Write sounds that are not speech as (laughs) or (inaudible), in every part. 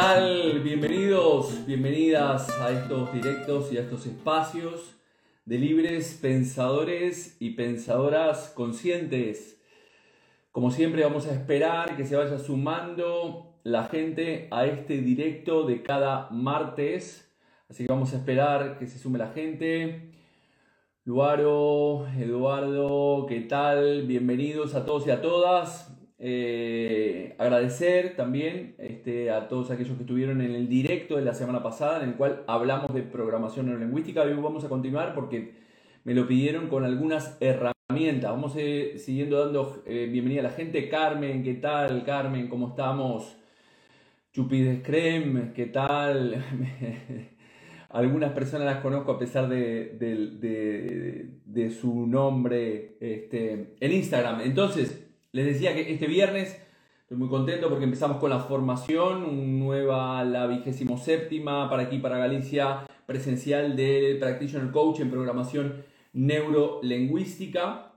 Bienvenidos, bienvenidas a estos directos y a estos espacios de libres pensadores y pensadoras conscientes. Como siempre vamos a esperar que se vaya sumando la gente a este directo de cada martes. Así que vamos a esperar que se sume la gente. Luaro, Eduardo, ¿qué tal? Bienvenidos a todos y a todas. Eh, agradecer también este, a todos aquellos que estuvieron en el directo de la semana pasada, en el cual hablamos de programación neurolingüística. Vamos a continuar porque me lo pidieron con algunas herramientas. Vamos eh, siguiendo dando eh, bienvenida a la gente. Carmen, ¿qué tal? Carmen, ¿cómo estamos? Chupides Creme, ¿qué tal? (laughs) Algunas personas las conozco a pesar de, de su nombre este, en Instagram. Entonces, les decía que este viernes estoy muy contento porque empezamos con la formación, nueva, la vigésimo séptima para aquí, para Galicia, presencial del Practitioner Coach en programación neurolingüística.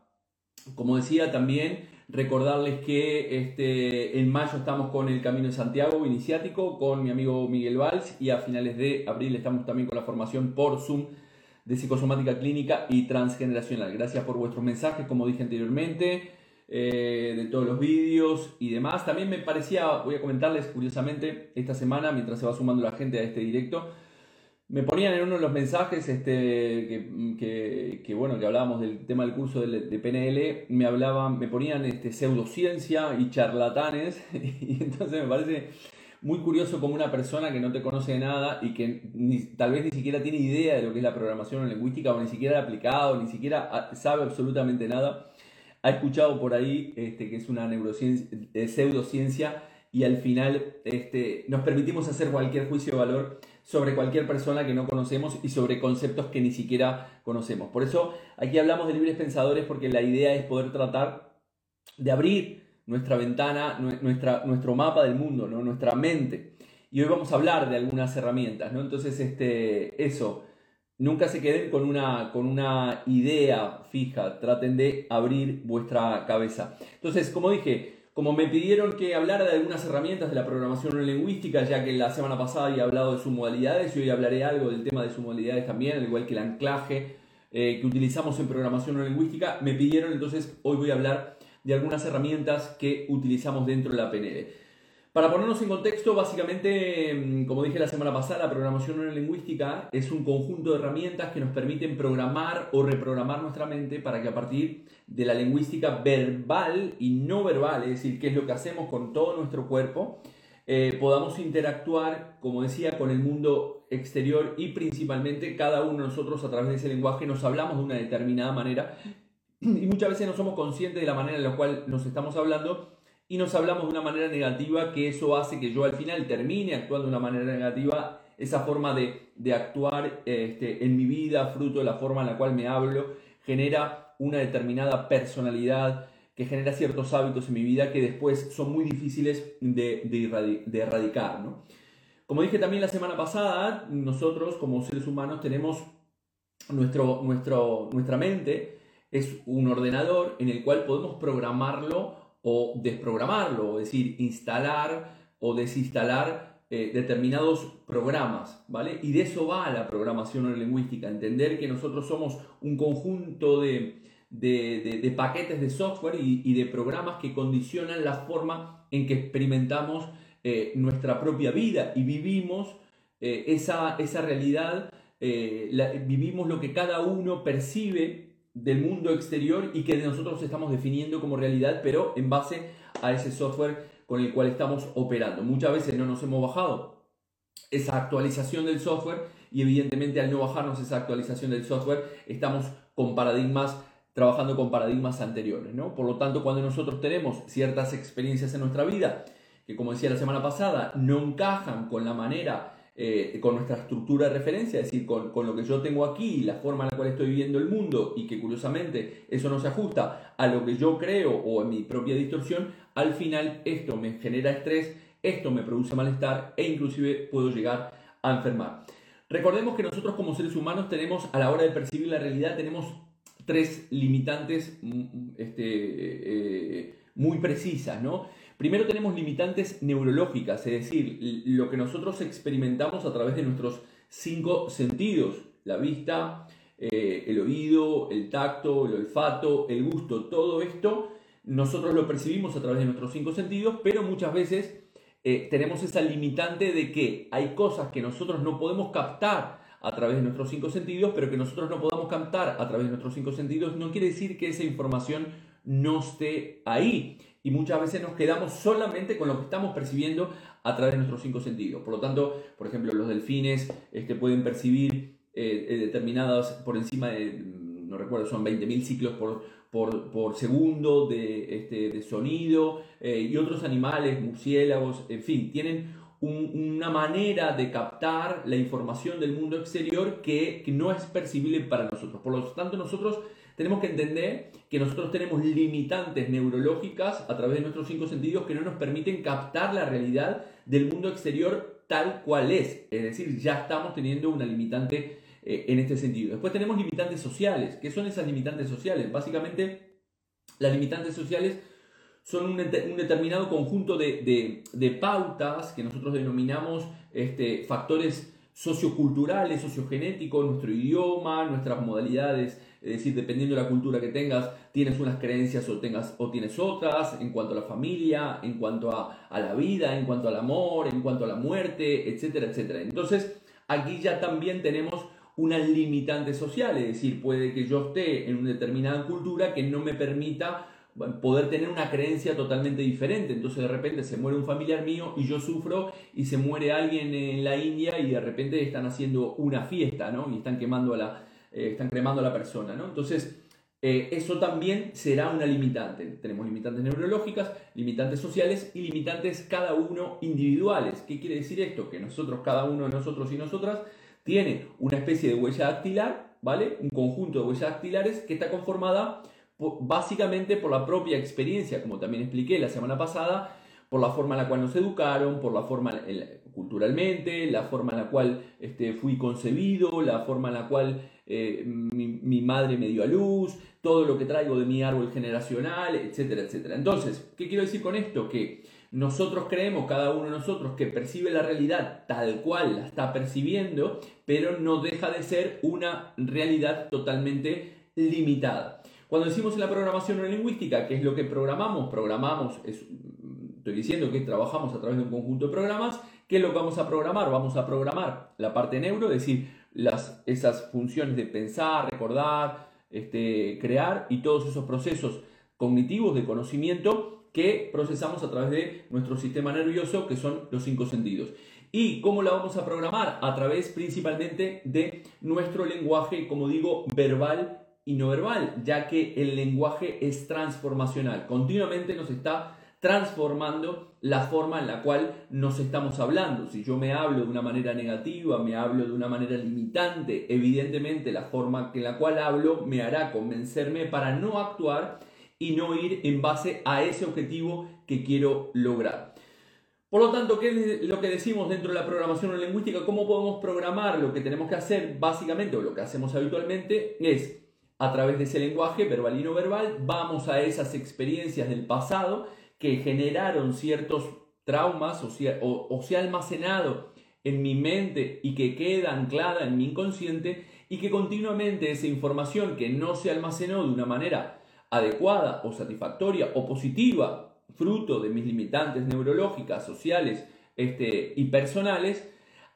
Como decía también, recordarles que este, en mayo estamos con el Camino de Santiago iniciático con mi amigo Miguel Valls y a finales de abril estamos también con la formación por Zoom de psicosomática clínica y transgeneracional. Gracias por vuestros mensajes, como dije anteriormente. Eh, de todos los vídeos y demás. También me parecía, voy a comentarles curiosamente, esta semana, mientras se va sumando la gente a este directo, me ponían en uno de los mensajes este, que, bueno, que hablábamos del tema del curso de, PNL, me hablaban, me ponían este, pseudociencia y charlatanes, (laughs) y entonces me parece muy curioso como una persona que no te conoce de nada y que tal vez ni siquiera tiene idea de lo que es la programación lingüística o ni siquiera ha aplicado, ni siquiera sabe absolutamente nada, ha escuchado por ahí este, que es una neurociencia, eh, pseudociencia y al final este, nos permitimos hacer cualquier juicio de valor sobre cualquier persona que no conocemos y sobre conceptos que ni siquiera conocemos. Por eso aquí hablamos de libres pensadores porque la idea es poder tratar de abrir nuestra ventana, nuestra, nuestro mapa del mundo, nuestra mente. Y hoy vamos a hablar de algunas herramientas, ¿no? Entonces, este, eso, Nunca se queden con una, con una idea fija, traten de abrir vuestra cabeza. Entonces, como dije, como me pidieron que hablara de algunas herramientas de la programación lingüística, ya que la semana pasada había hablado de sus modalidades y hoy hablaré algo del tema de sus modalidades también, al igual que el anclaje eh, que utilizamos en programación lingüística, me pidieron entonces hoy voy a hablar de algunas herramientas que utilizamos dentro de la PNL. Para ponernos en contexto, básicamente, mm, como dije la semana pasada, la programación neurolingüística es un conjunto de herramientas que nos permiten programar o reprogramar nuestra mente para que a partir de la lingüística verbal y no verbal, es decir, qué es lo que hacemos con todo nuestro cuerpo, eh, podamos interactuar, como decía, con el mundo exterior y principalmente cada uno de nosotros a través de ese lenguaje nos hablamos de una determinada manera. (clears throat) Y muchas veces no somos conscientes de la manera en la cual nos estamos hablando y nos hablamos de una manera negativa que eso hace que yo al final termine actuando de una manera negativa, esa forma de, actuar este, en mi vida, fruto de la forma en la cual me hablo, genera una determinada personalidad que genera ciertos hábitos en mi vida que después son muy difíciles de, de, erradicar. ¿no? Como dije también la semana pasada, nosotros como seres humanos tenemos nuestro, nuestro, nuestra mente, es un ordenador en el cual podemos programarlo o desprogramarlo, es decir, instalar o desinstalar eh, determinados programas, ¿vale? Y de eso va la programación neurolingüística, entender que nosotros somos un conjunto de, paquetes de software y, de programas que condicionan la forma en que experimentamos eh, nuestra propia vida y vivimos eh, esa, esa, realidad, vivimos lo que cada uno percibe del mundo exterior y que nosotros estamos definiendo como realidad, pero en base a ese software con el cual estamos operando. Muchas veces no nos hemos bajado esa actualización del software y evidentemente al no bajarnos esa actualización del software estamos con paradigmas trabajando con paradigmas anteriores, ¿no? Por lo tanto, cuando nosotros tenemos ciertas experiencias en nuestra vida que como decía la semana pasada, no encajan con la manera eh, con nuestra estructura de referencia, es decir, con, lo que yo tengo aquí, la forma en la cual estoy viviendo el mundo y que curiosamente eso no se ajusta a lo que yo creo o a mi propia distorsión, al final esto me genera estrés, esto me produce malestar e inclusive puedo llegar a enfermar. Recordemos que nosotros como seres humanos tenemos, a la hora de percibir la realidad, tenemos tres limitantes mm, este, eh, muy precisas, ¿no? Primero tenemos limitantes neurológicas, es decir, lo que nosotros experimentamos a través de nuestros cinco sentidos, la vista, eh, el oído, el tacto, el olfato, el gusto, todo esto nosotros lo percibimos a través de nuestros cinco sentidos, pero muchas veces eh, tenemos esa limitante de que hay cosas que nosotros no podemos captar a través de nuestros cinco sentidos, pero que nosotros no podamos captar a través de nuestros cinco sentidos, no quiere decir que esa información no esté ahí. Y muchas veces nos quedamos solamente con lo que estamos percibiendo a través de nuestros cinco sentidos. Por lo tanto, por ejemplo, los delfines este, pueden percibir eh, eh, determinadas por encima de, no recuerdo, son 20.000 ciclos por, por, segundo de, este, de sonido eh, y otros animales, murciélagos, en fin, tienen una manera de captar la información del mundo exterior que, que no es percibible para nosotros. Por lo tanto, nosotros tenemos que entender que nosotros tenemos limitantes neurológicas a través de nuestros cinco sentidos que no nos permiten captar la realidad del mundo exterior tal cual es. Es decir, ya estamos teniendo una limitante eh, en este sentido. Después tenemos limitantes sociales. ¿Qué son esas limitantes sociales? Básicamente, las limitantes sociales son un, determinado conjunto de, pautas que nosotros denominamos este, factores socioculturales, sociogenéticos, nuestro idioma, nuestras modalidades, es decir, dependiendo de la cultura que tengas, tienes unas creencias o, tengas, o tienes otras, en cuanto a la familia, en cuanto a, a la vida, en cuanto al amor, en cuanto a la muerte, etcétera, etcétera. Entonces, aquí ya también tenemos una limitante social, es decir, puede que yo esté en una determinada cultura que no me permita poder tener una creencia totalmente diferente. Entonces de repente se muere un familiar mío y yo sufro y se muere alguien en la India y de repente están haciendo una fiesta, ¿no? Y están quemando a la, eh, están cremando a la persona, ¿no? Entonces eh, eso también será una limitante. Tenemos limitantes neurológicas, limitantes sociales y limitantes cada uno individuales. ¿Qué quiere decir esto? Que nosotros, cada uno de nosotros y nosotras, tiene una especie de huella dactilar, ¿vale? Un conjunto de huellas dactilares que está conformada básicamente por la propia experiencia, como también expliqué la semana pasada, por la forma en la cual nos educaron, por la forma culturalmente, la forma en la cual este, fui concebido, la forma en la cual eh, mi, mi, madre me dio a luz, todo lo que traigo de mi árbol generacional, etcétera, etcétera. Entonces, ¿qué quiero decir con esto? Que nosotros creemos, cada uno de nosotros, que percibe la realidad tal cual la está percibiendo, pero no deja de ser una realidad totalmente limitada. Cuando decimos en la programación neurolingüística, ¿qué es lo que programamos? Programamos, estoy diciendo que trabajamos a través de un conjunto de programas, ¿qué es lo que vamos a programar? Vamos a programar la parte neuro, es decir, las, esas funciones de pensar, recordar, este, crear y todos esos procesos cognitivos de conocimiento que procesamos a través de nuestro sistema nervioso, que son los cinco sentidos. ¿Y cómo la vamos a programar? A través principalmente de nuestro lenguaje, como digo, verbal y no verbal, ya que el lenguaje es transformacional. Continuamente nos está transformando la forma en la cual nos estamos hablando. Si yo me hablo de una manera negativa, me hablo de una manera limitante, evidentemente la forma en la cual hablo me hará convencerme para no actuar y no ir en base a ese objetivo que quiero lograr. Por lo tanto, ¿qué es lo que decimos dentro de la programación lingüística? ¿Cómo podemos programar? Lo que tenemos que hacer básicamente, o lo que hacemos habitualmente, es a través de ese lenguaje verbal y no verbal, vamos a esas experiencias del pasado que generaron ciertos traumas o, o se ha almacenado en mi mente y que queda anclada en mi inconsciente y que continuamente esa información que no se almacenó de una manera adecuada o satisfactoria o positiva, fruto de mis limitantes neurológicas, sociales este, y personales,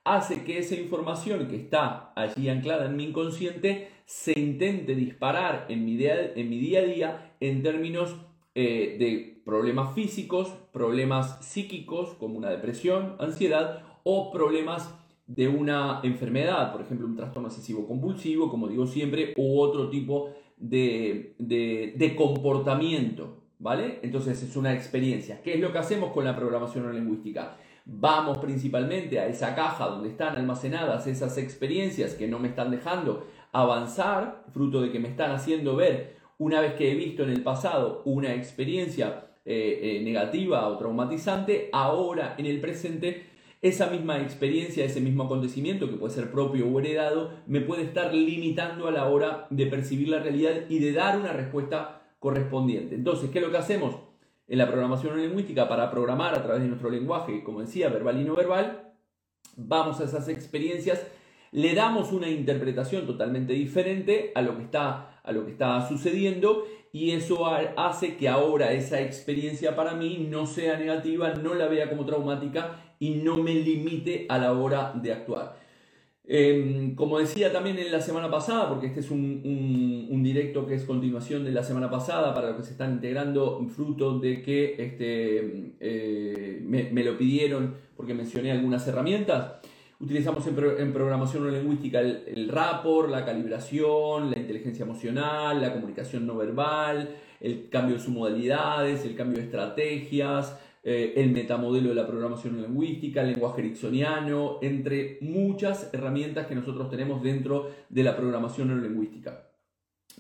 hace que esa información que está allí anclada en mi inconsciente se intente disparar en mi día, en mi día a día en términos eh, de problemas físicos, problemas psíquicos como una depresión, ansiedad o problemas de una enfermedad, por ejemplo un trastorno excesivo compulsivo, como digo siempre, u otro tipo de, comportamiento, ¿vale? Entonces es una experiencia. ¿Qué es lo que hacemos con la programación neurolingüística? Vamos principalmente a esa caja donde están almacenadas esas experiencias que no me están dejando avanzar, fruto de que me están haciendo ver, una vez que he visto en el pasado una experiencia eh, eh, negativa o traumatizante, ahora en el presente esa misma experiencia, ese mismo acontecimiento, que puede ser propio o heredado, me puede estar limitando a la hora de percibir la realidad y de dar una respuesta correspondiente. Entonces, ¿qué es lo que hacemos? en la programación lingüística para programar a través de nuestro lenguaje, como decía, verbal y no verbal, vamos a esas experiencias, le damos una interpretación totalmente diferente a lo que está, a lo que está sucediendo y eso hace que ahora esa experiencia para mí no sea negativa, no la vea como traumática y no me limite a la hora de actuar. Em, como decía también en la semana pasada, porque este es un, directo que es continuación de la semana pasada para los que se están integrando, fruto de que este, eh, me, lo pidieron porque mencioné algunas herramientas. Utilizamos en, programación lingüística el, el rapport, la calibración, la inteligencia emocional, la comunicación no verbal, el cambio de sus modalidades, el cambio de estrategias, eh, el metamodelo de la programación lingüística, el lenguaje ericksoniano, entre muchas herramientas que nosotros tenemos dentro de la programación neurolingüística.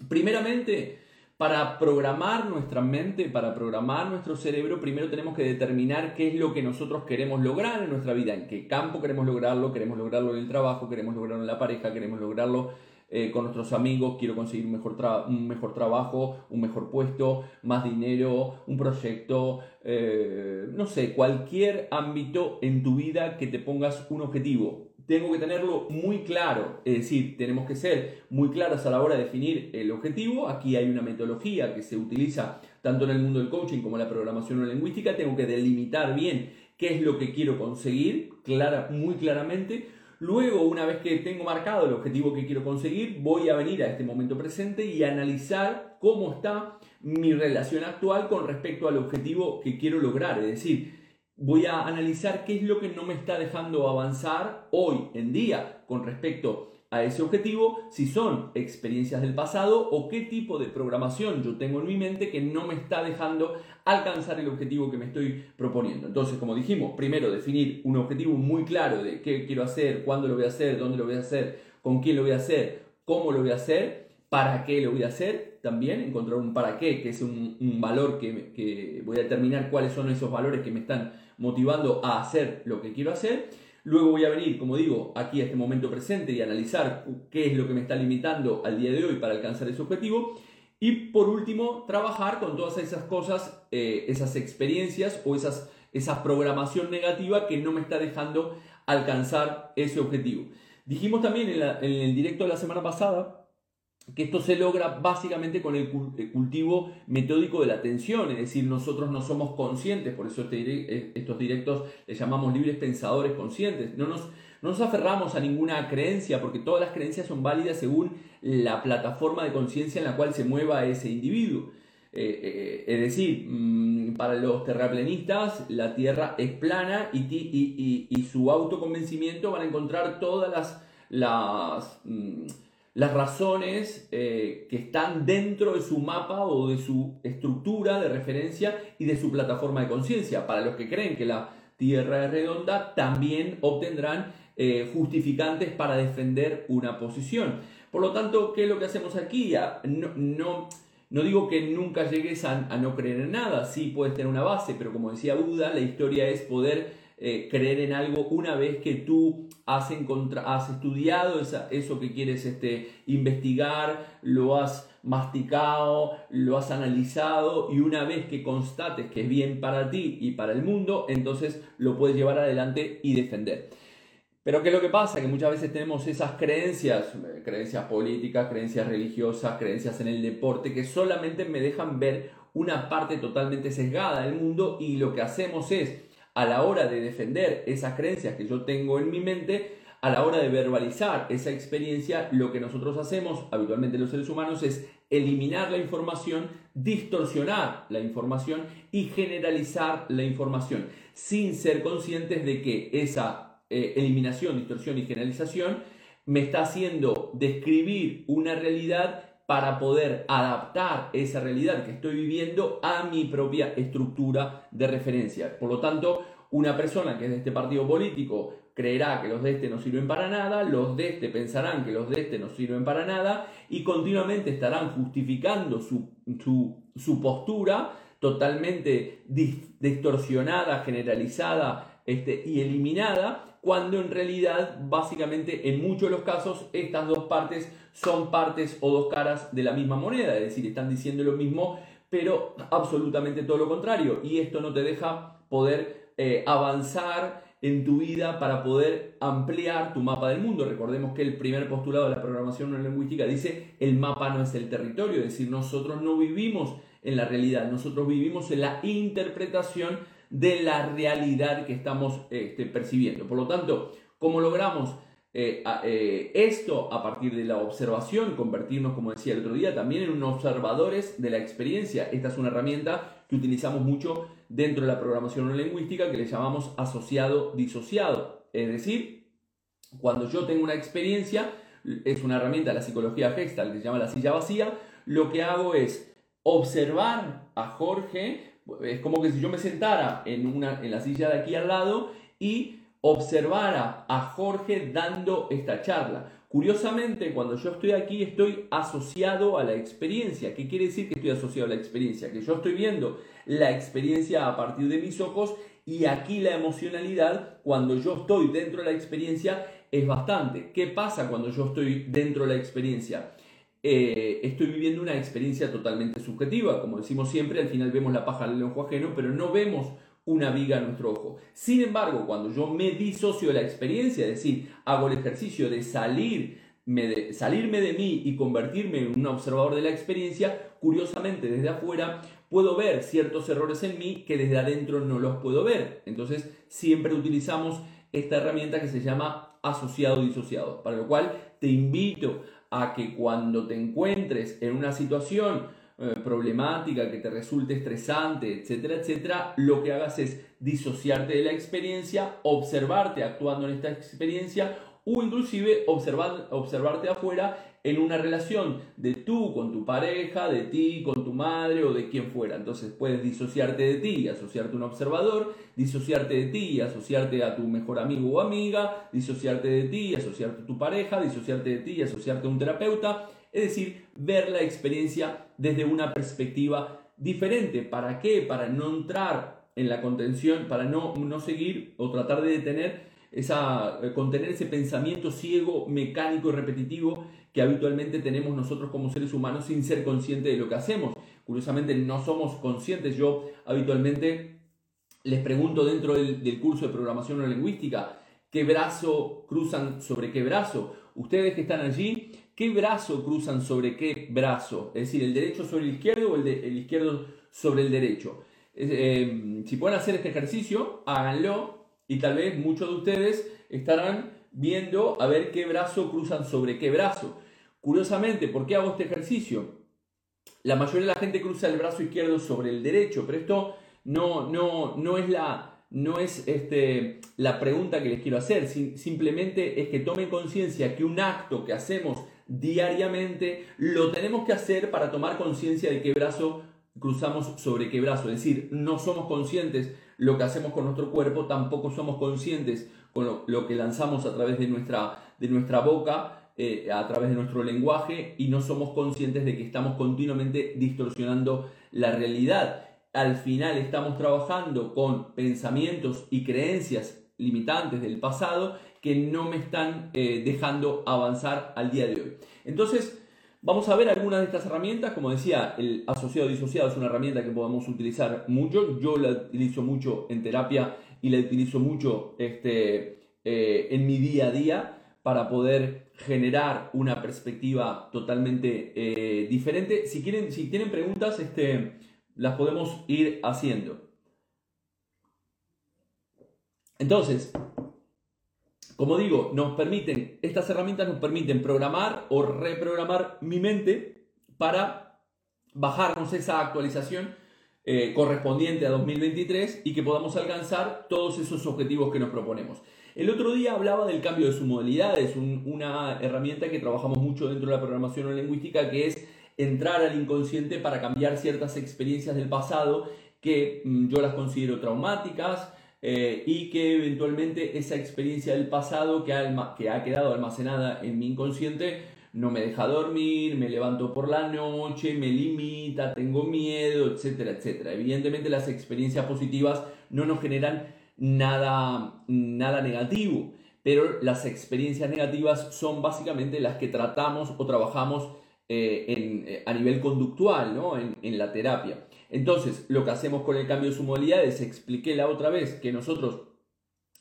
Primeramente, para programar nuestra mente, para programar nuestro cerebro, primero tenemos que determinar qué es lo que nosotros queremos lograr en nuestra vida, en qué campo queremos lograrlo, queremos lograrlo en el trabajo, queremos lograrlo en la pareja, queremos lograrlo eh, con nuestros amigos, quiero conseguir un mejor, un mejor trabajo, un mejor puesto, más dinero, un proyecto, eh, no sé, cualquier ámbito en tu vida que te pongas un objetivo. Tengo que tenerlo muy claro, es decir, tenemos que ser muy claros a la hora de definir el objetivo. Aquí hay una metodología que se utiliza tanto en el mundo del coaching como en la programación lingüística. Tengo que delimitar bien qué es lo que quiero conseguir, clara, muy claramente Luego, una vez que tengo marcado el objetivo que quiero conseguir, voy a venir a este momento presente y analizar cómo está mi relación actual con respecto al objetivo que quiero lograr. Es decir, voy a analizar qué es lo que no me está dejando avanzar hoy en día con respecto a ese objetivo, si son experiencias del pasado o qué tipo de programación yo tengo en mi mente que no me está dejando alcanzar el objetivo que me estoy proponiendo. Entonces, como dijimos, primero definir un objetivo muy claro de qué quiero hacer, cuándo lo voy a hacer, dónde lo voy a hacer, con quién lo voy a hacer, cómo lo voy a hacer, para qué lo voy a hacer, también encontrar un para qué, que es un, valor que, voy a determinar cuáles son esos valores que me están motivando a hacer lo que quiero hacer Luego voy a venir, como digo, aquí a este momento presente y analizar qué es lo que me está limitando al día de hoy para alcanzar ese objetivo. Y por último, trabajar con todas esas cosas, eh, esas experiencias o esas, esa programación negativa que no me está dejando alcanzar ese objetivo. Dijimos también en el directo de la semana pasada que esto se logra básicamente con el cultivo metódico de la atención, es decir, nosotros no somos conscientes, por eso este eh, estos directos les llamamos libres pensadores conscientes, no nos, no nos aferramos a ninguna creencia, porque todas las creencias son válidas según la plataforma de conciencia en la cual se mueva ese individuo. Eh, eh, es decir, mm, para los terraplenistas la Tierra es plana y, y, y, su autoconvencimiento van a encontrar todas las... las mm, las razones eh, que están dentro de su mapa o de su estructura de referencia y de su plataforma de conciencia. Para los que creen que la Tierra es redonda, también obtendrán eh, justificantes para defender una posición. Por lo tanto, ¿qué es lo que hacemos aquí? No, no, no digo que nunca llegues a, a, no creer en nada, sí puedes tener una base, pero como decía Buda, la historia es poder eh, creer en algo una vez que tú has, has estudiado eso que quieres este, investigar, lo has masticado, lo has analizado y una vez que constates que es bien para ti y para el mundo, entonces lo puedes llevar adelante y defender. Pero ¿qué es lo que pasa? Que muchas veces tenemos esas creencias, eh, creencias políticas, creencias religiosas, creencias en el deporte, que solamente me dejan ver una parte totalmente sesgada del mundo y lo que hacemos es a la hora de defender esas creencias que yo tengo en mi mente, a la hora de verbalizar esa experiencia, lo que nosotros hacemos habitualmente los seres humanos es eliminar la información, distorsionar la información y generalizar la información, sin ser conscientes de que esa eh, eliminación, distorsión y generalización me está haciendo describir una realidad para poder adaptar esa realidad que estoy viviendo a mi propia estructura de referencia. Por lo tanto, una persona que es de este partido político creerá que los de este no sirven para nada, los de este pensarán que los de este no sirven para nada y continuamente estarán justificando su, su, postura totalmente distorsionada, generalizada este, y eliminada cuando en realidad básicamente en muchos de los casos estas dos partes son partes o dos caras de la misma moneda, es decir, están diciendo lo mismo, pero absolutamente todo lo contrario. Y esto no te deja poder eh, avanzar en tu vida para poder ampliar tu mapa del mundo. Recordemos que el primer postulado de la programación neurolingüística dice el mapa no es el territorio, es decir, nosotros no vivimos en la realidad, nosotros vivimos en la interpretación de la realidad que estamos este, percibiendo. Por lo tanto, ¿cómo logramos eh, eh, esto a partir de la observación, convertirnos, como decía el otro día, también en unos observadores de la experiencia. Esta es una herramienta que utilizamos mucho dentro de la programación lingüística que le llamamos asociado disociado. Es decir, cuando yo tengo una experiencia, es una herramienta de la psicología gestal que se llama la silla vacía, lo que hago es observar a Jorge, es como que si yo me sentara en, una, en la silla de aquí al lado y observara a Jorge dando esta charla. Curiosamente, cuando yo estoy aquí, estoy asociado a la experiencia. ¿Qué quiere decir que estoy asociado a la experiencia? Que yo estoy viendo la experiencia a partir de mis ojos y aquí la emocionalidad, cuando yo estoy dentro de la experiencia, es bastante. ¿Qué pasa cuando yo estoy dentro de la experiencia? Eh, estoy viviendo una experiencia totalmente subjetiva. Como decimos siempre, al final vemos la paja del ojo ajeno, pero no vemos una viga a nuestro ojo. Sin embargo, cuando yo me disocio de la experiencia, es decir, hago el ejercicio de salir de, salirme de mí y convertirme en un observador de la experiencia, curiosamente desde afuera puedo ver ciertos errores en mí que desde adentro no los puedo ver. Entonces siempre utilizamos esta herramienta que se llama asociado disociado, para lo cual te invito a que cuando te encuentres en una situación eh, problemática, que te resulte estresante, etcétera, etcétera, lo que hagas es disociarte de la experiencia, observarte actuando en esta experiencia o inclusive observar, observarte afuera en una relación de tú con tu pareja, de ti con tu madre o de quien fuera. Entonces puedes disociarte de ti y asociarte a un observador, disociarte de ti y asociarte a tu mejor amigo o amiga, disociarte de ti y asociarte a tu pareja, disociarte de ti y asociarte a un terapeuta es decir, ver la experiencia desde una perspectiva diferente. ¿Para qué? Para no entrar en la contención, para no, no seguir o tratar de detener esa, eh, contener ese pensamiento ciego, mecánico y repetitivo que habitualmente tenemos nosotros como seres humanos sin ser conscientes de lo que hacemos. Curiosamente no somos conscientes. Yo habitualmente les pregunto dentro del, curso de programación neurolingüística, ¿qué brazo cruzan sobre qué brazo? Ustedes que están allí ¿Qué brazo cruzan sobre qué brazo? Es decir, el derecho sobre el izquierdo o el, izquierdo sobre el derecho. Eh, si pueden hacer este ejercicio, háganlo y tal vez muchos de ustedes estarán viendo a ver qué brazo cruzan sobre qué brazo. Curiosamente, ¿por qué hago este ejercicio? La mayoría de la gente cruza el brazo izquierdo sobre el derecho, pero esto no, no, no es la, no es este, la pregunta que les quiero hacer, simplemente es que tomen conciencia que un acto que hacemos diariamente lo tenemos que hacer para tomar conciencia de qué brazo cruzamos sobre qué brazo. Es decir, no somos conscientes lo que hacemos con nuestro cuerpo, tampoco somos conscientes con lo, que lanzamos a través de nuestra, de nuestra boca, eh, a través de nuestro lenguaje, y no somos conscientes de que estamos continuamente distorsionando la realidad al final estamos trabajando con pensamientos y creencias limitantes del pasado que no me están eh, dejando avanzar al día de hoy. Entonces, vamos a ver algunas de estas herramientas. Como decía, el asociado disociado es una herramienta que podemos utilizar mucho. Yo la utilizo mucho en terapia y la utilizo mucho este, eh, en mi día a día para poder generar una perspectiva totalmente eh, diferente. Si quieren, si tienen preguntas, este, las podemos ir haciendo. Entonces, como digo, nos permiten, estas herramientas nos permiten programar o reprogramar mi mente para bajarnos esa actualización eh, correspondiente a 2023 y que podamos alcanzar todos esos objetivos que nos proponemos. El otro día hablaba del cambio de su modalidad, es una herramienta que trabajamos mucho dentro de la programación lingüística que es entrar al inconsciente para cambiar ciertas experiencias del pasado que mm, yo las considero traumáticas eh, y que eventualmente esa experiencia del pasado que que ha quedado almacenada en mi inconsciente no me deja dormir, me levanto por la noche, me limita, tengo miedo, etcétera, etcétera. Evidentemente las experiencias positivas no nos generan nada, nada negativo, pero las experiencias negativas son básicamente las que tratamos o trabajamos eh, a nivel conductual, ¿no? en, en la terapia. Entonces, lo que hacemos con el cambio de su modalidad es, expliqué la otra vez, que nosotros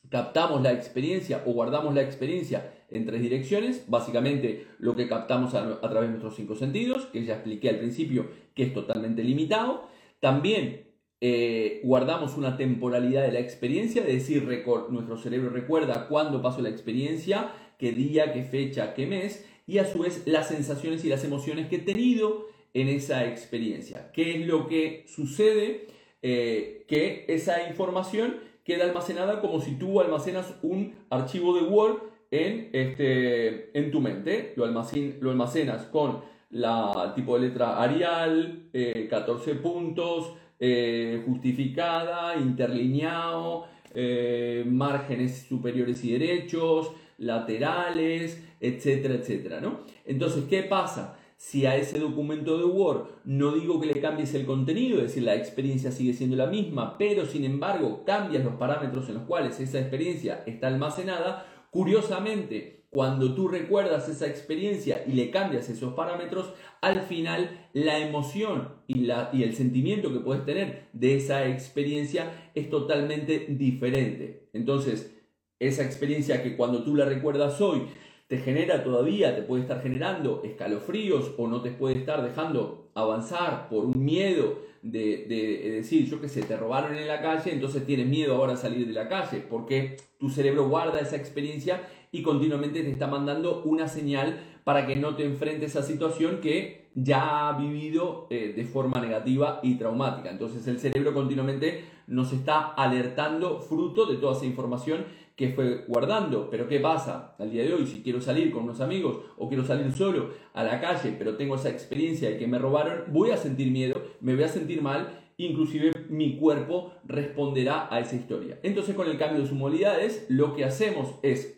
captamos la experiencia o guardamos la experiencia en tres direcciones, básicamente lo que captamos a, través de nuestros cinco sentidos, que ya expliqué al principio que es totalmente limitado. También eh, guardamos una temporalidad de la experiencia, es decir, nuestro cerebro recuerda cuándo pasó la experiencia, qué día, qué fecha, qué mes, y a su vez las sensaciones y las emociones que he tenido en esa experiencia. ¿Qué es lo que sucede? Eh, que esa información queda almacenada como si tú almacenas un archivo de Word en, este, en tu mente. Lo, lo almacenas con la tipo de letra Arial, 14 eh, puntos, eh, justificada, interlineado, eh, márgenes superiores y derechos, laterales, etcétera, etcétera, ¿no? Entonces, ¿qué pasa? Si a ese documento de Word no digo que le cambies el contenido, es decir, la experiencia sigue siendo la misma, pero sin embargo cambias los parámetros en los cuales esa experiencia está almacenada, curiosamente, cuando tú recuerdas esa experiencia y le cambias esos parámetros, al final la emoción y, la, y el sentimiento que puedes tener de esa experiencia es totalmente diferente. Entonces, esa experiencia que cuando tú la recuerdas hoy te genera todavía, te puede estar generando escalofríos o no te puede estar dejando avanzar por un miedo de, decir, yo qué sé, te robaron en la calle, entonces tienes miedo ahora a salir de la calle, porque tu cerebro guarda esa experiencia y continuamente te está mandando una señal para que no te enfrentes a situación que ya ha vivido eh, de forma negativa y traumática. Entonces el cerebro continuamente nos está alertando fruto de toda esa información que fue guardando. Pero ¿qué pasa? Al día de hoy, si quiero salir con unos amigos o quiero salir solo a la calle, pero tengo esa experiencia de que me robaron, voy a sentir miedo, me voy a sentir mal, inclusive mi cuerpo responderá a esa historia. Entonces con el cambio de modalidades, lo que hacemos es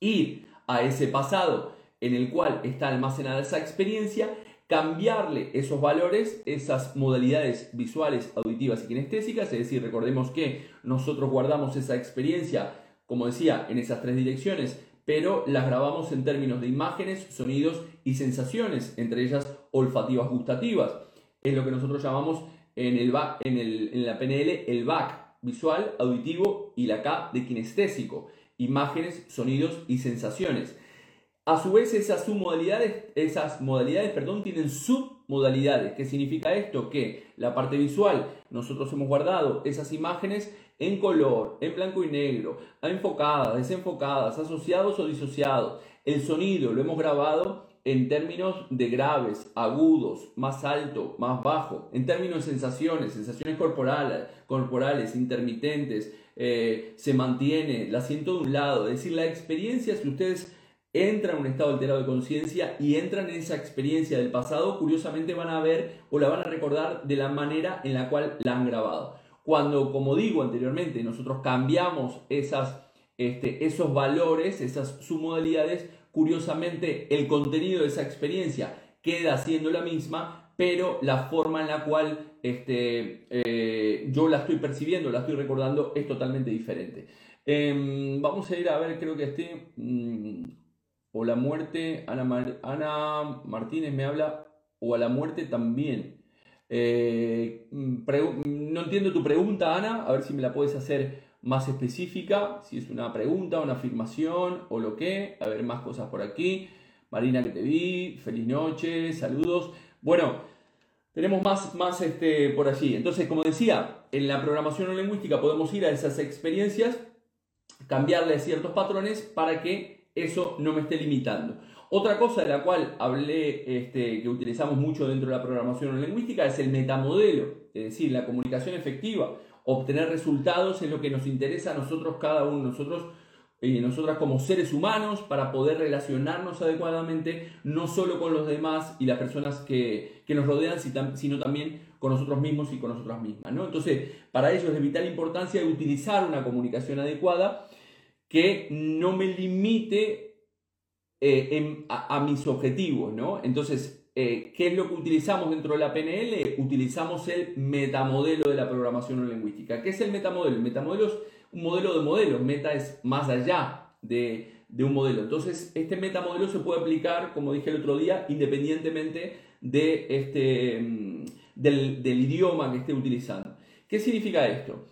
ir a ese pasado en el cual está almacenada esa experiencia cambiarle esos valores, esas modalidades visuales, auditivas y kinestésicas, es decir, recordemos que nosotros guardamos esa experiencia, como decía, en esas tres direcciones, pero las grabamos en términos de imágenes, sonidos y sensaciones, entre ellas olfativas gustativas. Es lo que nosotros llamamos en, el, en, el, en la PNL el back visual, auditivo y la K de kinestésico, imágenes, sonidos y sensaciones. A su vez, esas submodalidades, esas modalidades, perdón, tienen submodalidades. ¿Qué significa esto? Que la parte visual, nosotros hemos guardado esas imágenes en color, en blanco y negro, enfocadas, desenfocadas, asociados o disociados. El sonido lo hemos grabado en términos de graves, agudos, más alto, más bajo, en términos de sensaciones, sensaciones corporales, corporales intermitentes, eh, se mantiene, la siento de un lado, es decir, la experiencia, si ustedes entran en un estado alterado de conciencia y entran en esa experiencia del pasado, curiosamente van a ver o la van a recordar de la manera en la cual la han grabado. Cuando, como digo anteriormente, nosotros cambiamos esas, este, esos valores, esas submodalidades, curiosamente el contenido de esa experiencia queda siendo la misma, pero la forma en la cual este, eh, yo la estoy percibiendo, la estoy recordando, es totalmente diferente. Em, vamos a ir a ver, creo que este o la muerte, Ana, Ana Martínez me habla, o a la muerte también. Eh, mm, no entiendo tu pregunta, Ana, a ver si me la puedes hacer más específica, si es una pregunta, una afirmación o lo que. A ver, más cosas por aquí. Marina, que te vi, feliz noche, saludos. Bueno, tenemos más, más este, por allí. Entonces, como decía, en la programación lingüística podemos ir a esas experiencias, cambiarle ciertos patrones para que eso no me esté limitando. Otra cosa de la cual hablé, este, que utilizamos mucho dentro de la programación lingüística, es el metamodelo, es decir, la comunicación efectiva, obtener resultados en lo que nos interesa a nosotros, cada uno de nosotros, y nosotras como seres humanos, para poder relacionarnos adecuadamente, no solo con los demás y las personas que, nos rodean, sino también con nosotros mismos y con nosotras mismas. ¿no? Entonces, para ello es de vital importancia utilizar una comunicación adecuada que no me limite eh, a, mis objetivos, ¿no? Entonces, eh, ¿qué es lo que utilizamos dentro de la PNL? Utilizamos el metamodelo de la programación lingüística. ¿Qué es el metamodelo? El metamodelo es un modelo de modelos. Meta es más allá de, un modelo. Entonces, este metamodelo se puede aplicar, como dije el otro día, independientemente de este, mm, del idioma que esté utilizando. ¿Qué significa esto?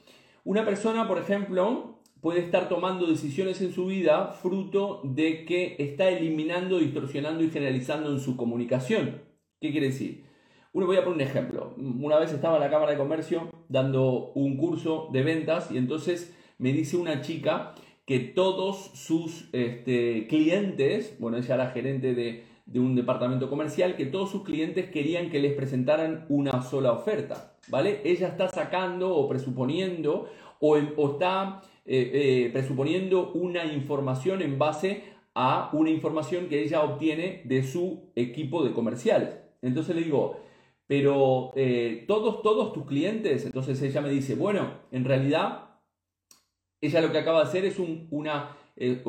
Una persona, por ejemplo, puede estar tomando decisiones en su vida fruto de que está eliminando, distorsionando y generalizando en su comunicación. ¿Qué quiere decir? Uno voy a poner un ejemplo. Una vez estaba en la Cámara de Comercio dando un curso de ventas y entonces me dice una chica que todos sus este, clientes, bueno, ella era gerente de, un departamento comercial, que todos sus clientes querían que les presentaran una sola oferta, ¿vale? Ella está sacando o presuponiendo o, está eh, eh, presuponiendo una información en base a una información que ella obtiene de su equipo de comerciales. Entonces le digo, pero eh, todos, todos tus clientes, entonces ella me dice, bueno, en realidad ella lo que acaba de hacer es un, una, eh,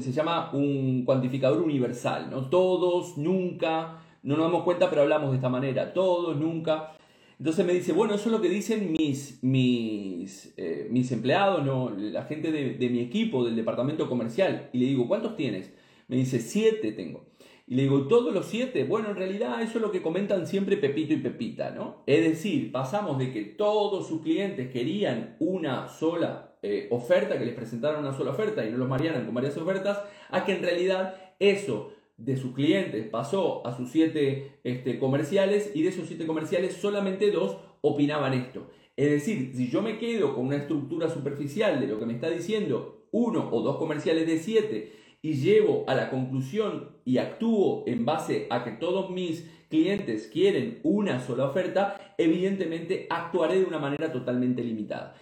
se llama un cuantificador universal, ¿no? Todos, nunca, no nos damos cuenta, pero hablamos de esta manera, todos, nunca. Entonces me dice, bueno, eso es lo que dicen mis, mis, eh, mis empleados, ¿no? la gente de, de mi equipo, del departamento comercial. Y le digo, ¿cuántos tienes? Me dice, siete tengo. Y le digo, ¿todos los siete? Bueno, en realidad eso es lo que comentan siempre Pepito y Pepita, ¿no? Es decir, pasamos de que todos sus clientes querían una sola eh, oferta, que les presentaran una sola oferta y no los mariaran con varias ofertas, a que en realidad eso de sus clientes pasó a sus siete este, comerciales y de esos siete comerciales solamente dos opinaban esto. Es decir, si yo me quedo con una estructura superficial de lo que me está diciendo uno o dos comerciales de siete y llevo a la conclusión y actúo en base a que todos mis clientes quieren una sola oferta, evidentemente actuaré de una manera totalmente limitada.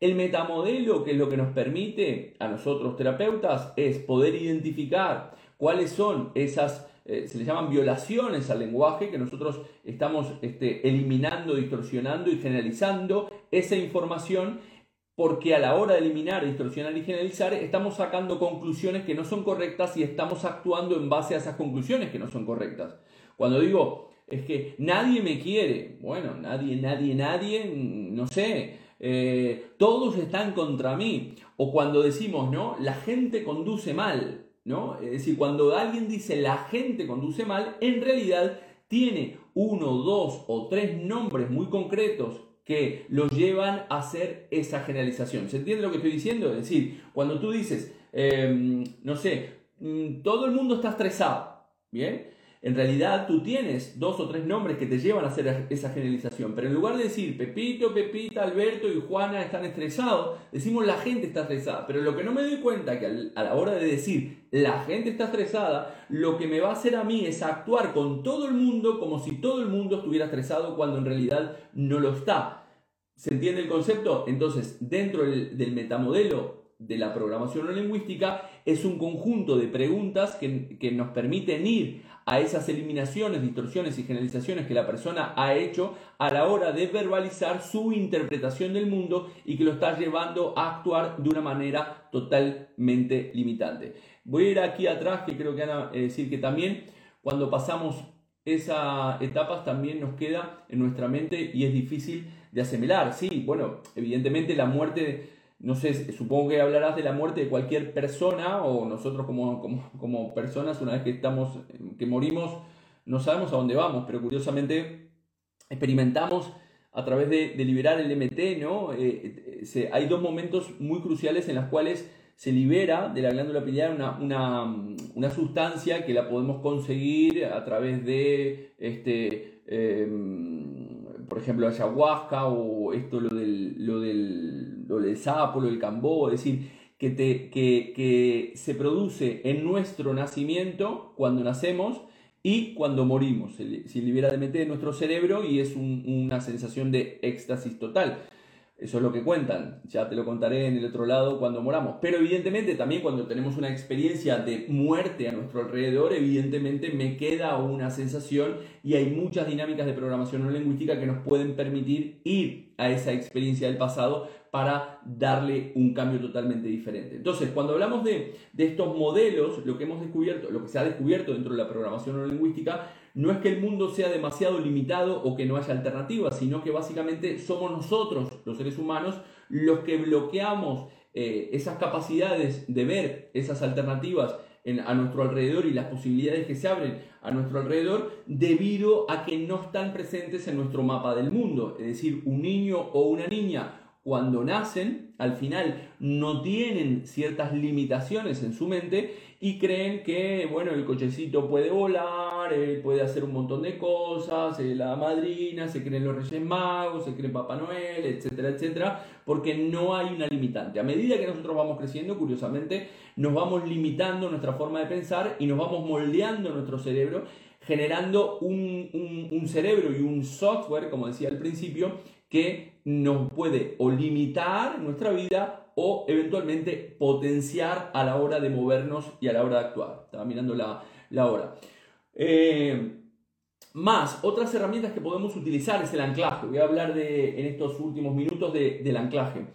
El metamodelo, que es lo que nos permite a nosotros terapeutas, es poder identificar cuáles son esas, eh, se le llaman violaciones al lenguaje, que nosotros estamos este, eliminando, distorsionando y generalizando esa información porque a la hora de eliminar, distorsionar y generalizar, estamos sacando conclusiones que no son correctas y estamos actuando en base a esas conclusiones que no son correctas. Cuando digo, es que nadie me quiere, bueno, nadie, nadie, nadie, no sé, eh, todos están contra mí. O cuando decimos, ¿no? La gente conduce mal, ¿no? Es decir, cuando alguien dice la gente conduce mal, en realidad tiene uno, dos o tres nombres muy concretos que los llevan a hacer esa generalización. ¿Se entiende lo que estoy diciendo? Es decir, cuando tú dices, em, no sé, mm, todo el mundo está estresado, ¿bien? En realidad tú tienes dos o tres nombres que te llevan a hacer esa generalización, pero en lugar de decir Pepito, Pepita, Alberto y Juana están estresados, decimos la gente está estresada. Pero lo que no me doy cuenta que a la hora de decir la gente está estresada, lo que me va a hacer a mí es actuar con todo el mundo como si todo el mundo estuviera estresado cuando en realidad no lo está. ¿Se entiende el concepto? Entonces, dentro del, del metamodelo de la programación no lingüística es un conjunto de preguntas que, que nos permiten ir a esas eliminaciones, distorsiones y generalizaciones que la persona ha hecho a la hora de verbalizar su interpretación del mundo y que lo está llevando a actuar de una manera totalmente limitante. Voy a ir aquí atrás, que creo que van a decir que también cuando pasamos esas etapas también nos queda en nuestra mente y es difícil de asimilar. Sí, bueno, evidentemente la muerte no sé, supongo que hablarás de la muerte de cualquier persona o nosotros como, como, personas, una vez que estamos, que morimos, no sabemos a dónde vamos, pero curiosamente experimentamos a través de, liberar el MT, ¿no? Eh, eh, hay dos momentos muy cruciales en los cuales se libera de la glándula pineal una, una, sustancia que la podemos conseguir a través de este, em, por ejemplo, ayahuasca o esto, lo del, lo del, lo del sapo, lo del cambó, es decir, que, te, que, que se produce en nuestro nacimiento, cuando nacemos, y cuando morimos. Se, libera de nuestro cerebro y es una sensación de éxtasis total. Eso es lo que cuentan. Ya te lo contaré en el otro lado cuando moramos. Pero evidentemente también cuando tenemos una experiencia de muerte a nuestro alrededor, evidentemente me queda una sensación y hay muchas dinámicas de programación no lingüística que nos pueden permitir ir a esa experiencia del pasado para darle un cambio totalmente diferente. Entonces, cuando hablamos de, de estos modelos, lo que hemos descubierto, lo que se ha descubierto dentro de la programación no lingüística, no es que el mundo sea demasiado limitado o que no haya alternativas, sino que básicamente somos nosotros, los seres humanos, los que bloqueamos eh, esas capacidades de ver esas alternativas a nuestro alrededor y las posibilidades que se abren a nuestro alrededor debido a que no están presentes en nuestro mapa del mundo. Es decir, un niño o una niña cuando nacen, al final no tienen ciertas limitaciones en su mente y creen que, bueno, el cochecito puede volar, eh, puede hacer un montón de cosas, eh, la madrina, se creen los Reyes Magos, se creen Papá Noel, etcétera, etcétera, porque no hay una limitante. A medida que nosotros vamos creciendo, curiosamente, nos vamos limitando nuestra forma de pensar y nos vamos moldeando nuestro cerebro generando un, un, cerebro y un software, como decía al principio, que nos puede o limitar nuestra vida o eventualmente potenciar a la hora de movernos y a la hora de actuar. Estaba mirando la, la hora. Eh, más, otras herramientas que podemos utilizar es el anclaje. Voy a hablar de, en estos últimos minutos del anclaje.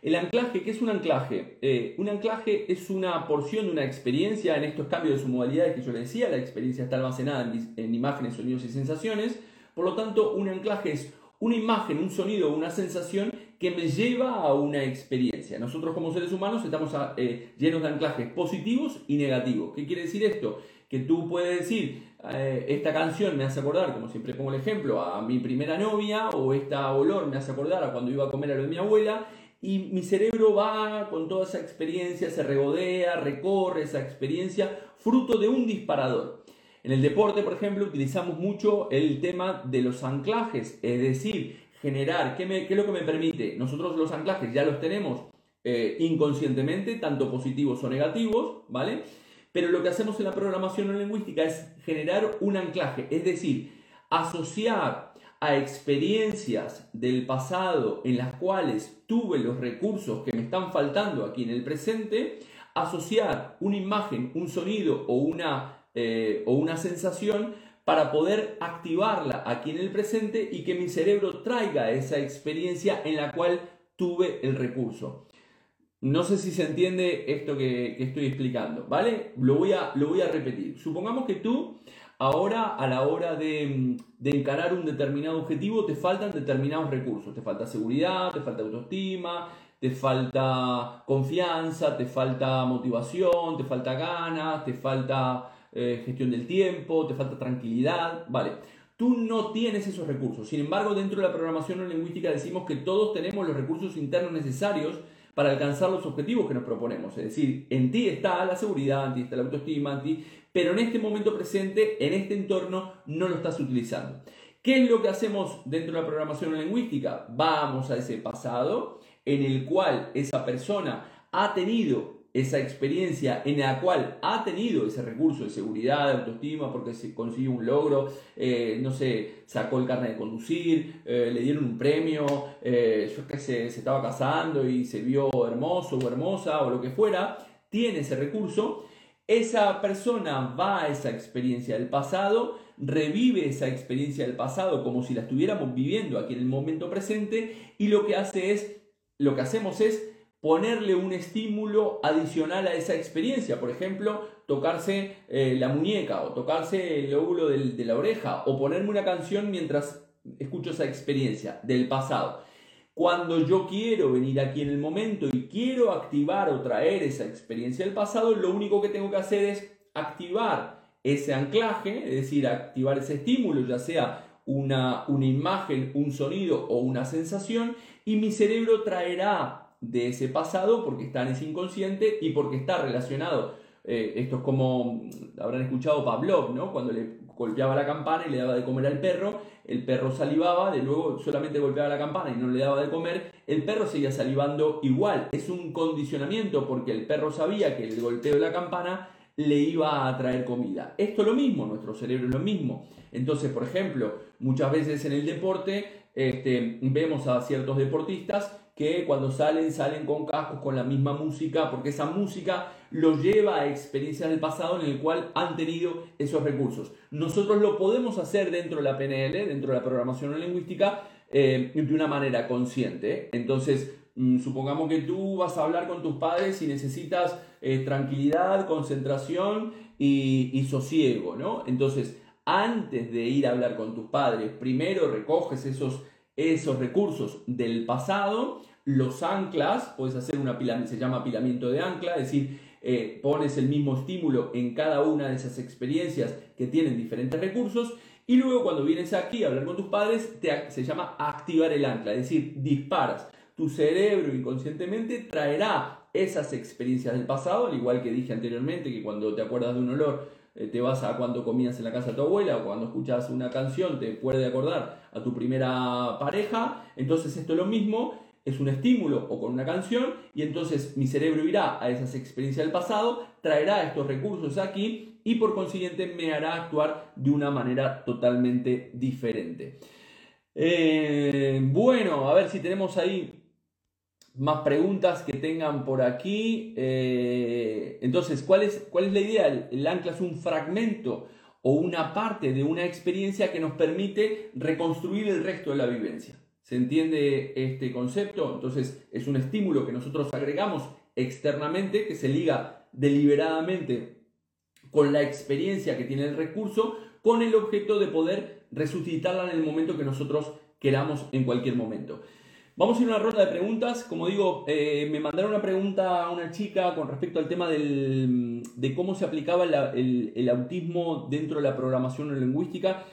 El anclaje, ¿qué es un anclaje? Eh, un anclaje es una porción de una experiencia en estos cambios de su modalidad que yo le decía. La experiencia está almacenada en, en imágenes, sonidos y sensaciones. Por lo tanto, un anclaje es una imagen, un sonido, una sensación que me lleva a una experiencia. Nosotros como seres humanos estamos eh, llenos de anclajes positivos y negativos. ¿Qué quiere decir esto? Que tú puedes decir, eh, esta canción me hace acordar, como siempre pongo el ejemplo, a mi primera novia, o esta olor me hace acordar a cuando iba a comer a de mi abuela, y mi cerebro va con toda esa experiencia, se regodea, recorre esa experiencia, fruto de un disparador. En el deporte, por ejemplo, utilizamos mucho el tema de los anclajes, es decir, generar, ¿qué, es lo que me permite? Nosotros los anclajes ya los tenemos eh, inconscientemente, tanto positivos o negativos, ¿vale? Pero lo que hacemos en la programación no lingüística es generar un anclaje, es decir, asociar a experiencias del pasado en las cuales tuve los recursos que me están faltando aquí en el presente, asociar una imagen, un sonido o una eh, o una sensación para poder activarla aquí en el presente y que mi cerebro traiga esa experiencia en la cual tuve el recurso. No sé si se entiende esto que, estoy explicando, ¿vale? Lo voy, a, lo voy a repetir. Supongamos que tú ahora a la hora de, de, encarar un determinado objetivo te faltan determinados recursos. Te falta seguridad, te falta autoestima, te falta confianza, te falta motivación, te falta ganas, te falta eh, gestión del tiempo, te falta tranquilidad, vale. Tú no tienes esos recursos. Sin embargo, dentro de la programación lingüística decimos que todos tenemos los recursos internos necesarios para alcanzar los objetivos que nos proponemos. Es decir, en ti está la seguridad, en ti está la autoestima, en ti, pero en este momento presente, en este entorno, no lo estás utilizando. ¿Qué es lo que hacemos dentro de la programación lingüística? Vamos a ese pasado en el cual esa persona ha tenido esa experiencia en la cual ha tenido ese recurso de seguridad, de autoestima, porque se consiguió un logro, eh, no sé, sacó el carnet de conducir, eh, le dieron un premio, eh, yo sé, se estaba casando y se vio hermoso o hermosa o lo que fuera, tiene ese recurso, esa persona va a esa experiencia del pasado, revive esa experiencia del pasado como si la estuviéramos viviendo aquí en el momento presente y lo que hace es, lo que hacemos es ponerle un estímulo adicional a esa experiencia. Por ejemplo, tocarse eh, la muñeca o tocarse el óvulo de la oreja o ponerme una canción mientras escucho esa experiencia del pasado. Cuando yo quiero venir aquí en el momento y quiero activar o traer esa experiencia del pasado, lo único que tengo que hacer es activar ese anclaje, es decir, activar ese estímulo, ya sea una, una imagen, un sonido o una sensación, y mi cerebro traerá de ese pasado porque está en ese inconsciente y porque está relacionado. Eh, esto es como habrán escuchado Pavlov, ¿no? Cuando le golpeaba la campana y le daba de comer al perro, el perro salivaba, de luego solamente golpeaba la campana y no le daba de comer, el perro seguía salivando igual. Es un condicionamiento porque el perro sabía que el golpeo de la campana le iba a traer comida. Esto es lo mismo, nuestro cerebro es lo mismo. Entonces, por ejemplo, muchas veces en el deporte este, vemos a ciertos deportistas que cuando salen, salen con cascos, con la misma música, porque esa música los lleva a experiencias del pasado en el cual han tenido esos recursos. Nosotros lo podemos hacer dentro de la PNL, dentro de la programación lingüística, eh, de una manera consciente. Entonces, mm, supongamos que tú vas a hablar con tus padres y necesitas eh, tranquilidad, concentración y, y sosiego, ¿no? Entonces, antes de ir a hablar con tus padres, primero recoges esos esos recursos del pasado, los anclas, puedes hacer un apilamiento, se llama apilamiento de ancla, es decir, eh, pones el mismo estímulo en cada una de esas experiencias que tienen diferentes recursos y luego cuando vienes aquí a hablar con tus padres se llama activar el ancla, es decir, disparas. Tu cerebro inconscientemente traerá esas experiencias del pasado, al igual que dije anteriormente que cuando te acuerdas de un olor eh, te vas a cuando comías en la casa de tu abuela o cuando escuchas una canción te puede acordar a tu primera pareja, entonces esto es lo mismo es un estímulo o con una canción y entonces mi cerebro irá a esas experiencias del pasado, traerá estos recursos aquí y por consiguiente me hará actuar de una manera totalmente diferente. Eh, bueno, a ver si tenemos ahí más preguntas que tengan por aquí. Eh, entonces, ¿cuál es, ¿cuál es la idea? el ancla es un fragmento o una parte de una experiencia que nos permite reconstruir el resto de la vivencia. ¿Se entiende este concepto? Entonces es un estímulo que nosotros agregamos externamente que se liga deliberadamente con la experiencia que tiene el recurso con el objeto de poder resucitarla en el momento que nosotros queramos en cualquier momento. Vamos a ir a una ronda de preguntas. Como digo, eh, me mandaron una pregunta a una chica con respecto al tema de cómo se aplicaba el, autismo dentro de la programación lingüística.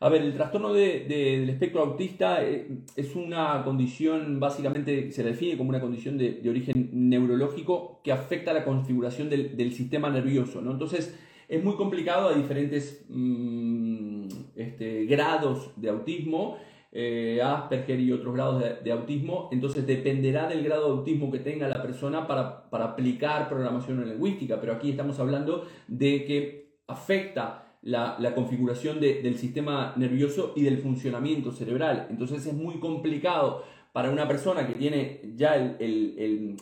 A ver, el trastorno del espectro autista eh, es una condición, básicamente se define como una condición de, origen neurológico que afecta la configuración del, sistema nervioso. Entonces, es muy complicado, hay diferentes mm, este, grados de autismo, eh, Asperger y otros grados de, autismo, entonces dependerá del grado de autismo que tenga la persona para, para aplicar programación lingüística, pero aquí estamos hablando de que afecta la, configuración del sistema nervioso y del funcionamiento cerebral. Entonces es muy complicado para una persona que tiene ya el,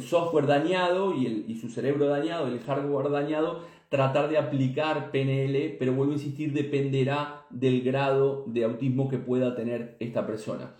software dañado y, y, su cerebro dañado, el hardware dañado, tratar de aplicar PNL, pero vuelvo a insistir, dependerá del grado de autismo que pueda tener esta persona.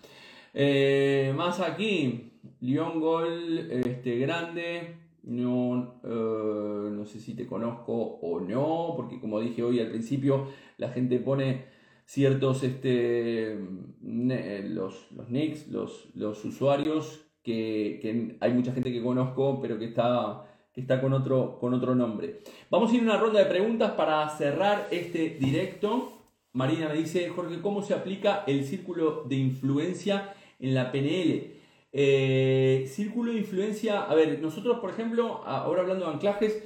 Eh, más aquí, León Gol, este, grande, no, eh, no sé si te conozco o no, porque como dije hoy al principio, la gente pone ciertos, este, los, los nicks, los, los usuarios, que, hay mucha gente que conozco, pero que está, está con, otro, con otro nombre. Vamos a ir a una ronda de preguntas para cerrar este directo. Marina me dice, Jorge, ¿cómo se aplica el círculo de influencia en la PNL? Eh, círculo de influencia, a ver, nosotros por ejemplo, ahora hablando de anclajes,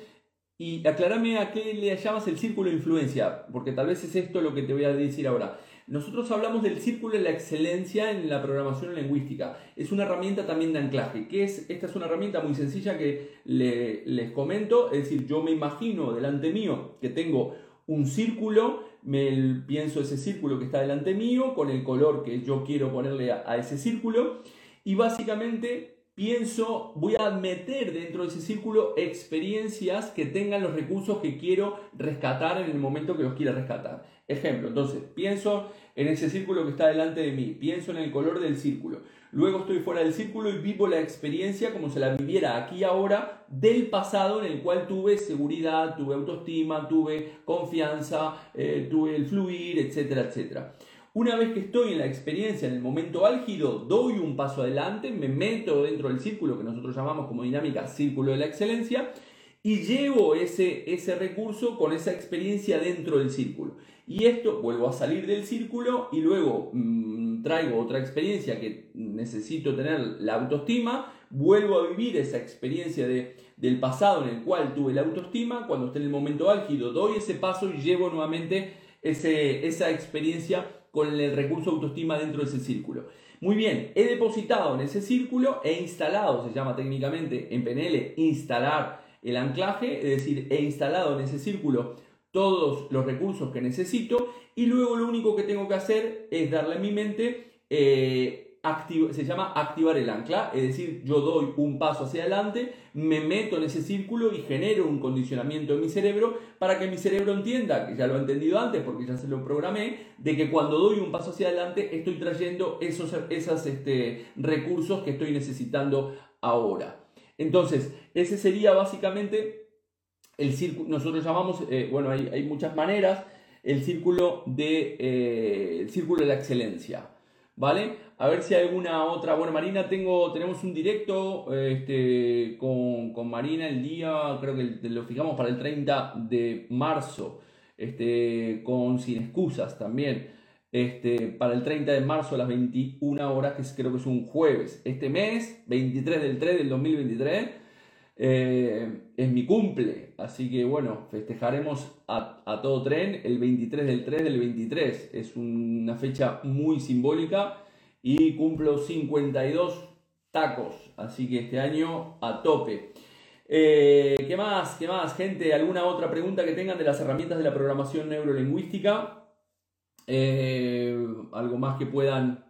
y aclarame a qué le llamas el círculo de influencia, porque tal vez es esto lo que te voy a decir ahora. Nosotros hablamos del círculo de la excelencia en la programación lingüística. Es una herramienta también de anclaje. que es? Esta es una herramienta muy sencilla que les comento. Es decir, yo me imagino delante mío que tengo un círculo, me pienso ese círculo que está delante mío con el color que yo quiero ponerle a ese círculo y básicamente pienso, voy a meter dentro de ese círculo experiencias que tengan los recursos que quiero rescatar en el momento que los quiera rescatar. Ejemplo, entonces pienso en ese círculo que está delante de mí, pienso en el color del círculo. Luego estoy fuera del círculo y vivo la experiencia como se la viviera aquí ahora del pasado en el cual tuve seguridad, tuve autoestima, tuve confianza, eh, tuve el fluir, etcétera, etcétera. Una vez que estoy en la experiencia, en el momento álgido, doy un paso adelante, me meto dentro del círculo que nosotros llamamos como dinámica círculo de la excelencia y llevo ese, ese recurso con esa experiencia dentro del círculo. Y esto vuelvo a salir del círculo y luego mm, traigo otra experiencia que necesito tener la autoestima, vuelvo a vivir esa experiencia de, del pasado en el cual tuve la autoestima, cuando esté en el momento álgido doy ese paso y llevo nuevamente ese, esa experiencia con el recurso autoestima dentro de ese círculo. Muy bien, he depositado en ese círculo, he instalado, se llama técnicamente en PNL, instalar el anclaje, es decir, he instalado en ese círculo todos los recursos que necesito y luego lo único que tengo que hacer es darle a mi mente eh, se llama activar el ancla, es decir, yo doy un paso hacia adelante, me meto en ese círculo y genero un condicionamiento en mi cerebro para que mi cerebro entienda, que ya lo he entendido antes porque ya se lo programé, de que cuando doy un paso hacia adelante estoy trayendo esos, este, recursos que estoy necesitando ahora. Entonces, ese sería básicamente el círculo, nosotros llamamos, eh, bueno, hay, muchas maneras, el círculo de, eh, el círculo de la excelencia. ¿Vale? A ver si hay alguna otra. Bueno, Marina, tengo, tenemos un directo este, con, con Marina el día, creo que lo fijamos para el 30 de marzo, este, con Sin Excusas también. Este, para el 30 de marzo a las 21 horas, que creo que es un jueves. Este mes, 23 del 3 del 2023, eh, es mi cumple. Así que bueno, festejaremos a, todo tren el 23 del 3 del 23. Es una fecha muy simbólica y cumplo 52 tacos. Así que este año a tope. Eh, ¿Qué más? ¿Qué más, gente? ¿Alguna otra pregunta que tengan de las herramientas de la programación neurolingüística? Eh, algo más que puedan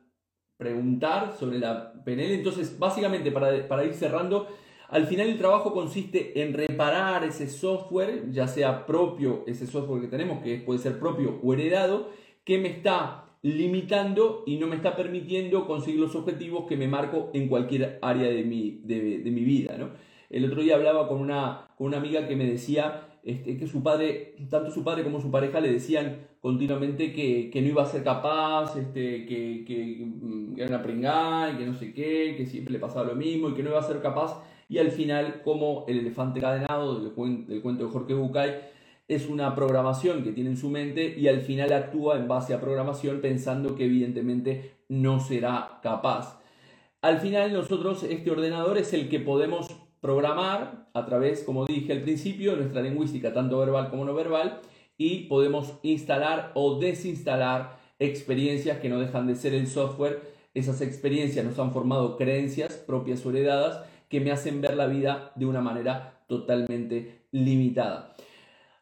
preguntar sobre la PNL. Entonces, básicamente, para, para ir cerrando, al final el trabajo consiste en reparar ese software, ya sea propio, ese software que tenemos, que puede ser propio o heredado, que me está limitando y no me está permitiendo conseguir los objetivos que me marco en cualquier área de mi, de, mi vida. ¿no? El otro día hablaba con una, con una amiga que me decía este, que su padre, tanto su padre como su pareja le decían continuamente que, no iba a ser capaz, este, que, que, mm, era una pringada y que no sé qué, que siempre le pasaba lo mismo y que no iba a ser capaz. Y al final, como el elefante cadenado del, cuento de Jorge Bucay, es una programación que tiene en su mente y al final actúa en base a programación pensando que evidentemente no será capaz. Al final nosotros, este ordenador es el que podemos programar a través, como dije al principio, nuestra lingüística, tanto verbal como no verbal, y podemos instalar o desinstalar experiencias que no dejan de ser el software. Esas experiencias nos han formado creencias propias o heredadas que me hacen ver la vida de una manera totalmente limitada.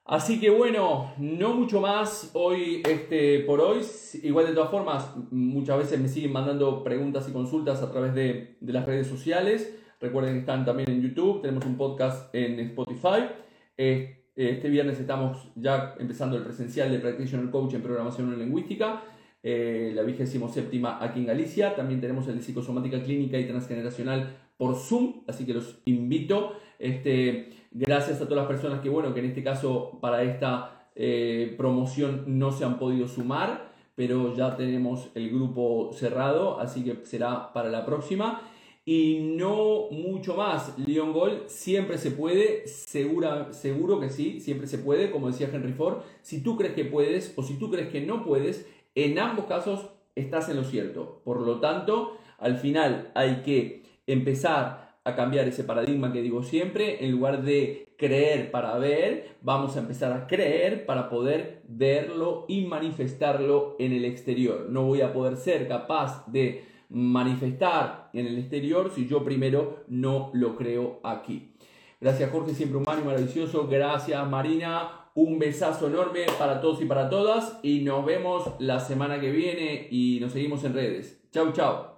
Así que bueno, no mucho más hoy este, por hoy. Igual de todas formas, muchas veces me siguen mandando preguntas y consultas a través de, de las redes sociales. Recuerden que están también en YouTube, tenemos un podcast en Spotify. Este viernes estamos ya empezando el presencial de Practitioner Coach en Programación en Lingüística, eh, la vigésimo séptima aquí en Galicia. También tenemos el de Psicosomática Clínica y Transgeneracional por Zoom, así que los invito. Este, gracias a todas las personas que, bueno, que en este caso para esta eh, promoción no se han podido sumar, pero ya tenemos el grupo cerrado, así que será para la próxima y no mucho más. Leon Gol siempre se puede, segura, seguro que sí, siempre se puede, como decía Henry Ford. Si tú crees que puedes o si tú crees que no puedes, en ambos casos estás en lo cierto. Por lo tanto, al final hay que empezar a cambiar ese paradigma que digo siempre, en lugar de creer para ver, vamos a empezar a creer para poder verlo y manifestarlo en el exterior. No voy a poder ser capaz de manifestar en el exterior si yo primero no lo creo aquí. Gracias Jorge, siempre humano y maravilloso. Gracias Marina. Un besazo enorme para todos y para todas. Y nos vemos la semana que viene y nos seguimos en redes. Chau, chau.